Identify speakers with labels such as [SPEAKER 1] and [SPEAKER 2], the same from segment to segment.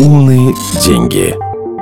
[SPEAKER 1] Умные деньги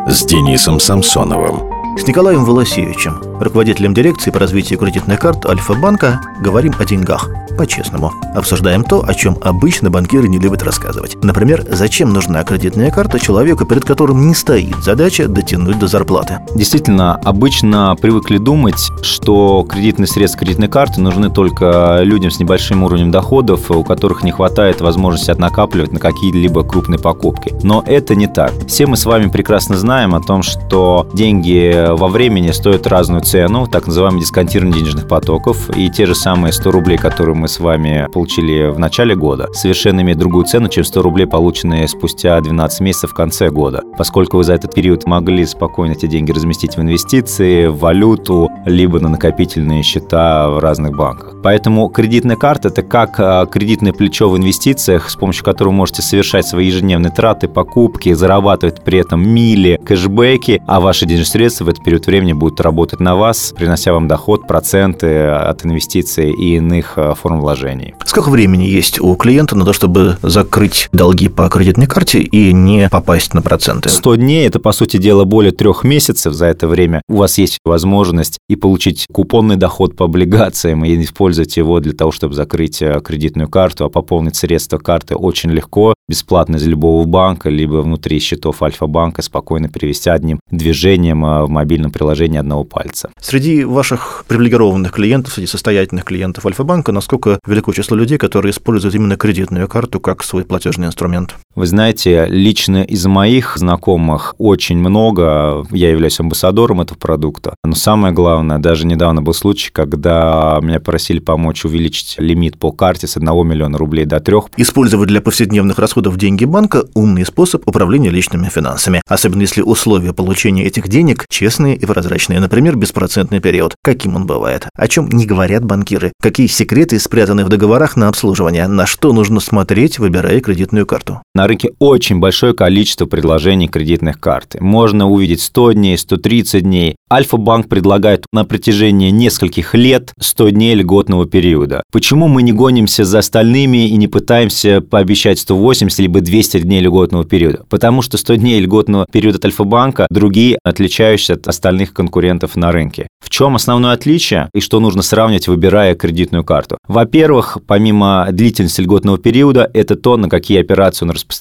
[SPEAKER 1] с Денисом Самсоновым.
[SPEAKER 2] С Николаем Волосевичем, руководителем дирекции по развитию кредитных карт Альфа-банка, говорим о деньгах – по-честному. Обсуждаем то, о чем обычно банкиры не любят рассказывать. Например, зачем нужна кредитная карта человеку, перед которым не стоит задача дотянуть до зарплаты.
[SPEAKER 3] Действительно, обычно привыкли думать, что кредитные средства кредитной карты нужны только людям с небольшим уровнем доходов, у которых не хватает возможности накапливать на какие-либо крупные покупки. Но это не так. Все мы с вами прекрасно знаем о том, что деньги во времени стоят разную цену, так называемый дисконтирование денежных потоков, и те же самые 100 рублей, которые мы с вами получили в начале года, совершенно имеет другую цену, чем 100 рублей, полученные спустя 12 месяцев в конце года. Поскольку вы за этот период могли спокойно эти деньги разместить в инвестиции, в валюту, либо на накопительные счета в разных банках. Поэтому кредитная карта – это как а, кредитное плечо в инвестициях, с помощью которого вы можете совершать свои ежедневные траты, покупки, зарабатывать при этом мили, кэшбэки, а ваши денежные средства в этот период времени будут работать на вас, принося вам доход, проценты от инвестиций и иных а, форм вложений.
[SPEAKER 2] Сколько времени есть у клиента на то, чтобы закрыть долги по кредитной карте и не попасть на проценты?
[SPEAKER 3] 100 дней – это, по сути дела, более трех месяцев. За это время у вас есть возможность и получить купонный доход по облигациям, и использовать его для того, чтобы закрыть э, кредитную карту, а пополнить средства карты очень легко, бесплатно из любого банка, либо внутри счетов Альфа-банка спокойно перевести одним движением э, в мобильном приложении одного пальца.
[SPEAKER 2] Среди ваших привилегированных клиентов, среди состоятельных клиентов Альфа-банка, насколько велико число людей, которые используют именно кредитную карту как свой платежный инструмент?
[SPEAKER 3] Вы знаете, лично из моих знакомых очень много, я являюсь амбассадором этого продукта, но самое главное, даже недавно был случай, когда меня просили помочь увеличить лимит по карте с 1 миллиона рублей до 3.
[SPEAKER 2] Использовать для повседневных расходов деньги банка – умный способ управления личными финансами, особенно если условия получения этих денег честные и прозрачные, например, беспроцентный период. Каким он бывает? О чем не говорят банкиры? Какие секреты спрятаны в договорах на обслуживание? На что нужно смотреть, выбирая кредитную карту?
[SPEAKER 3] На рынке очень большое количество предложений кредитных карт. Можно увидеть 100 дней, 130 дней. Альфа-банк предлагает на протяжении нескольких лет 100 дней льготного периода. Почему мы не гонимся за остальными и не пытаемся пообещать 180 180 либо 200 дней льготного периода, потому что 100 дней льготного периода от Альфа-банка другие, отличающиеся от остальных конкурентов на рынке. В чем основное отличие и что нужно сравнивать, выбирая кредитную карту? Во-первых, помимо длительности льготного периода, это то, на какие операции он распространяется.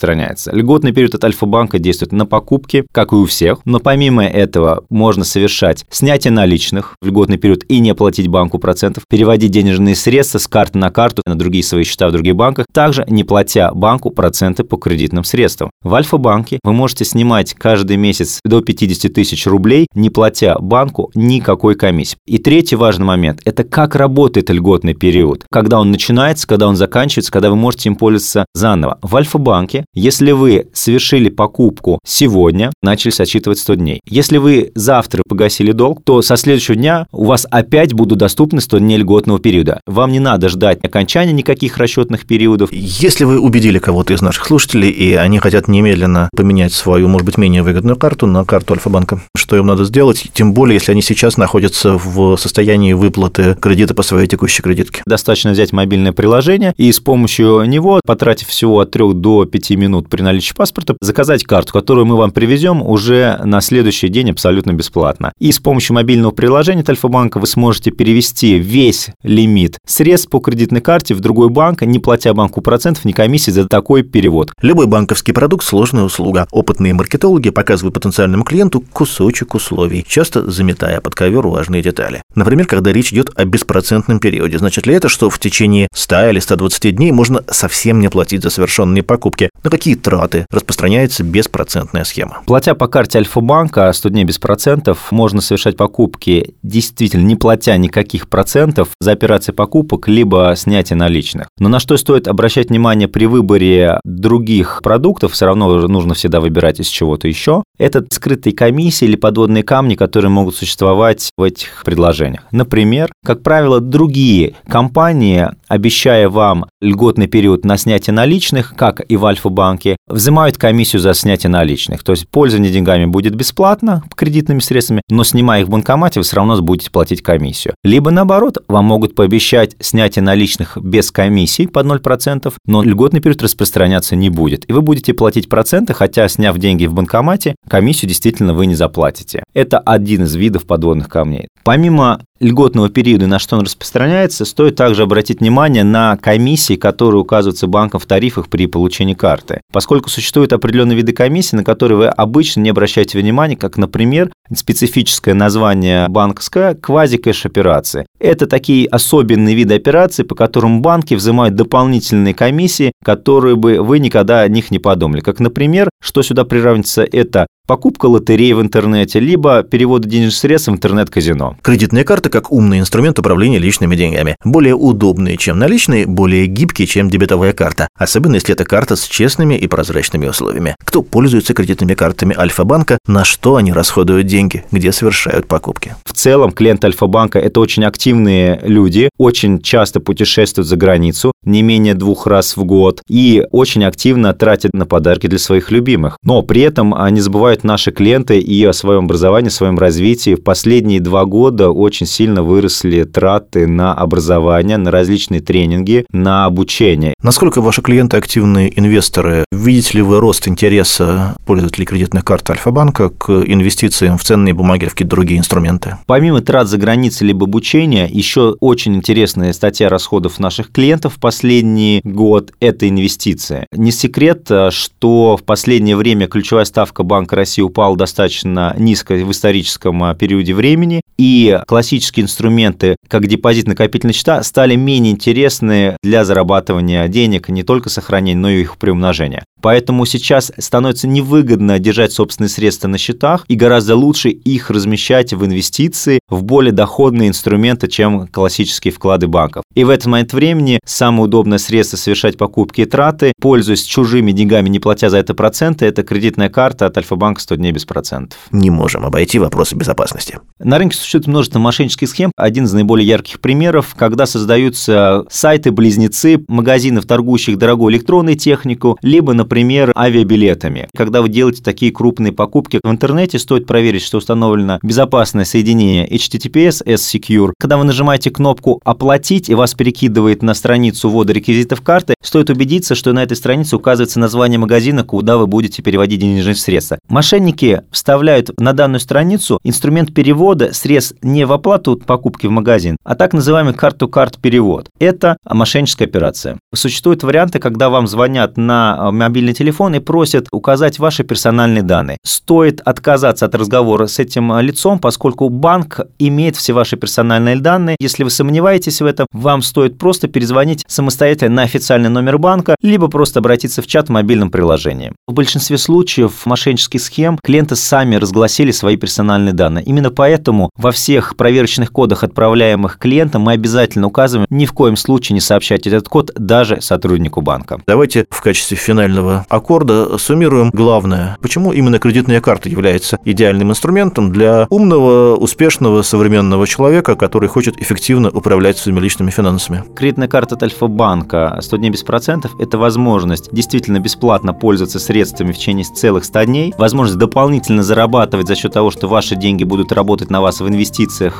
[SPEAKER 3] Льготный период от Альфа-банка действует на покупки, как и у всех, но помимо этого можно совершать снятие наличных в льготный период и не платить банку процентов, переводить денежные средства с карты на карту на другие свои счета в других банках, также не платя банку проценты по кредитным средствам. В Альфа-банке вы можете снимать каждый месяц до 50 тысяч рублей, не платя банку никакой комиссии. И третий важный момент – это как работает льготный период. Когда он начинается, когда он заканчивается, когда вы можете им пользоваться заново. В Альфа-банке, если вы совершили покупку сегодня, начались отсчитывать 100 дней. Если вы завтра погасили долг, то со следующего дня у вас опять будут доступны 100 дней льготного периода. Вам не надо ждать окончания никаких расчетных периодов.
[SPEAKER 2] Если вы убедили кого-то из наших слушателей, и они хотят немедленно поменять свою, может быть, менее выгодную карту на карту Альфа-банка. Что им надо сделать? Тем более, если они сейчас находятся в состоянии выплаты кредита по своей текущей кредитке.
[SPEAKER 3] Достаточно взять мобильное приложение и с помощью него, потратив всего от 3 до 5 минут при наличии паспорта, заказать карту, которую мы вам привезем уже на следующий день абсолютно бесплатно. И с помощью мобильного приложения от Альфа-банка вы сможете перевести весь лимит средств по кредитной карте в другой банк, не платя банку процентов, ни комиссии за такой перевод.
[SPEAKER 2] Любой банковский продукт – сложная услуга. Опытные маркетологи показывают потенциальному клиенту кусочек условий, часто заметая под ковер важные детали. Например, когда речь идет о беспроцентном периоде. Значит ли это, что в течение 100 или 120 дней можно совсем не платить за совершенные покупки? На какие траты распространяется беспроцентная схема?
[SPEAKER 3] Платя по карте Альфа-банка 100 дней без процентов, можно совершать покупки действительно не платя никаких процентов за операции покупок, либо снятие наличных. Но на что стоит обращать внимание при выборе других продуктов, все равно нужно всегда выбирать из чего-то еще. Это скрытые комиссии или подводные камни, которые могут существовать в этих предложениях. Например, как правило, другие компании, обещая вам льготный период на снятие наличных, как и в Альфа-банке, взимают комиссию за снятие наличных. То есть пользование деньгами будет бесплатно кредитными средствами, но снимая их в банкомате, вы все равно будете платить комиссию. Либо наоборот, вам могут пообещать снятие наличных без комиссии под 0%, но льготный период распространяться не будет. И вы будете платить проценты, хотя, сняв деньги в банкомате, комиссию действительно вы не заплатите. Это один из видов подводных камней. Помимо льготного периода, на что он распространяется, стоит также обратить внимание на комиссии, которые указываются банком в тарифах при получении карты. Поскольку существуют определенные виды комиссий, на которые вы обычно не обращаете внимания, как, например, специфическое название банковское квази-кэш операции. Это такие особенные виды операций, по которым банки взимают дополнительные комиссии, которые бы вы никогда о них не подумали. Как, например, что сюда приравнивается, это покупка лотереи в интернете, либо переводы денежных средств в интернет-казино.
[SPEAKER 2] Кредитная карта как умный инструмент управления личными деньгами. Более удобный, чем наличные, более гибкий, чем дебетовая карта. Особенно, если это карта с честными и прозрачными условиями. Кто пользуется кредитными картами Альфа-банка, на что они расходуют деньги, где совершают покупки.
[SPEAKER 3] В целом, клиенты Альфа-банка – это очень активные люди, очень часто путешествуют за границу, не менее двух раз в год, и очень активно тратят на подарки для своих любимых. Но при этом они забывают наши клиенты и о своем образовании, о своем развитии. В последние два года очень сильно выросли траты на образование, на различные тренинги, на обучение.
[SPEAKER 2] Насколько ваши клиенты активные инвесторы? Видите ли вы рост интереса пользователей кредитных карт Альфа-банка к инвестициям в ценные бумаги или в какие-то другие инструменты?
[SPEAKER 3] Помимо трат за границей либо обучения, еще очень интересная статья расходов наших клиентов в последний год – это инвестиции. Не секрет, что в последнее время ключевая ставка Банка России России упал достаточно низко в историческом а, периоде времени, и классические инструменты, как депозит-накопительные счета, стали менее интересны для зарабатывания денег, не только сохранения, но и их приумножения. Поэтому сейчас становится невыгодно держать собственные средства на счетах и гораздо лучше их размещать в инвестиции, в более доходные инструменты, чем классические вклады банков. И в этот момент времени самое удобное средство совершать покупки и траты, пользуясь чужими деньгами, не платя за это проценты, это кредитная карта от Альфа-банка 100 дней без процентов.
[SPEAKER 2] Не можем обойти вопросы безопасности.
[SPEAKER 3] На рынке существует множество мошеннических схем. Один из наиболее ярких примеров, когда создаются сайты-близнецы магазинов, торгующих дорогой электронной технику, либо, например, авиабилетами. Когда вы делаете такие крупные покупки в интернете, стоит проверить, что установлено безопасное соединение HTTPS S-Secure. Когда вы нажимаете кнопку «Оплатить» и вас перекидывает на страницу ввода реквизитов карты, стоит убедиться, что на этой странице указывается название магазина, куда вы будете переводить денежные средства. Мошенники вставляют на данную страницу инструмент перевода средств не в оплату покупки в магазин, а так называемый карт-то-карт перевод. Это мошенническая операция. Существуют варианты, когда вам звонят на мобильный мобильный телефон и просят указать ваши персональные данные. Стоит отказаться от разговора с этим а, лицом, поскольку банк имеет все ваши персональные данные. Если вы сомневаетесь в этом, вам стоит просто перезвонить самостоятельно на официальный номер банка, либо просто обратиться в чат в мобильном приложении. В большинстве случаев мошеннических схем клиенты сами разгласили свои персональные данные. Именно поэтому во всех проверочных кодах, отправляемых клиентам, мы обязательно указываем ни в коем случае не сообщать этот код даже сотруднику банка.
[SPEAKER 2] Давайте в качестве финального аккорда суммируем главное. Почему именно кредитная карта является идеальным инструментом для умного, успешного, современного человека, который хочет эффективно управлять своими личными финансами?
[SPEAKER 3] Кредитная карта от Альфа-банка 100 дней без процентов – это возможность действительно бесплатно пользоваться средствами в течение целых 100 дней, возможность дополнительно зарабатывать за счет того, что ваши деньги будут работать на вас в инвестициях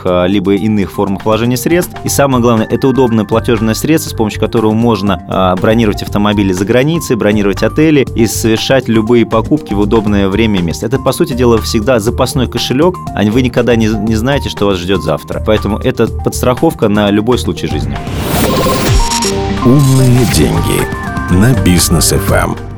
[SPEAKER 3] а, либо иных формах вложения средств. И самое главное, это удобное платежное средство, с помощью которого можно а, бронировать автомобили за границей, бронировать отели и совершать любые покупки в удобное время и место. Это, по сути дела, всегда запасной кошелек, а вы никогда не, не знаете, что вас ждет завтра. Поэтому это подстраховка на любой случай жизни.
[SPEAKER 1] Умные деньги на бизнес FM.